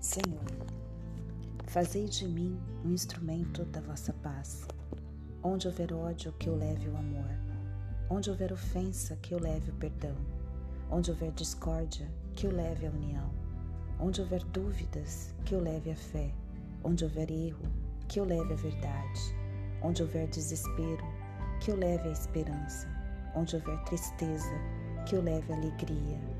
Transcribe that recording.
Senhor, fazei de mim um instrumento da vossa paz. Onde houver ódio, que eu leve o amor. Onde houver ofensa, que eu leve o perdão. Onde houver discórdia, que eu leve a união. Onde houver dúvidas, que eu leve a fé. Onde houver erro, que eu leve a verdade. Onde houver desespero, que eu leve a esperança. Onde houver tristeza, que eu leve a alegria.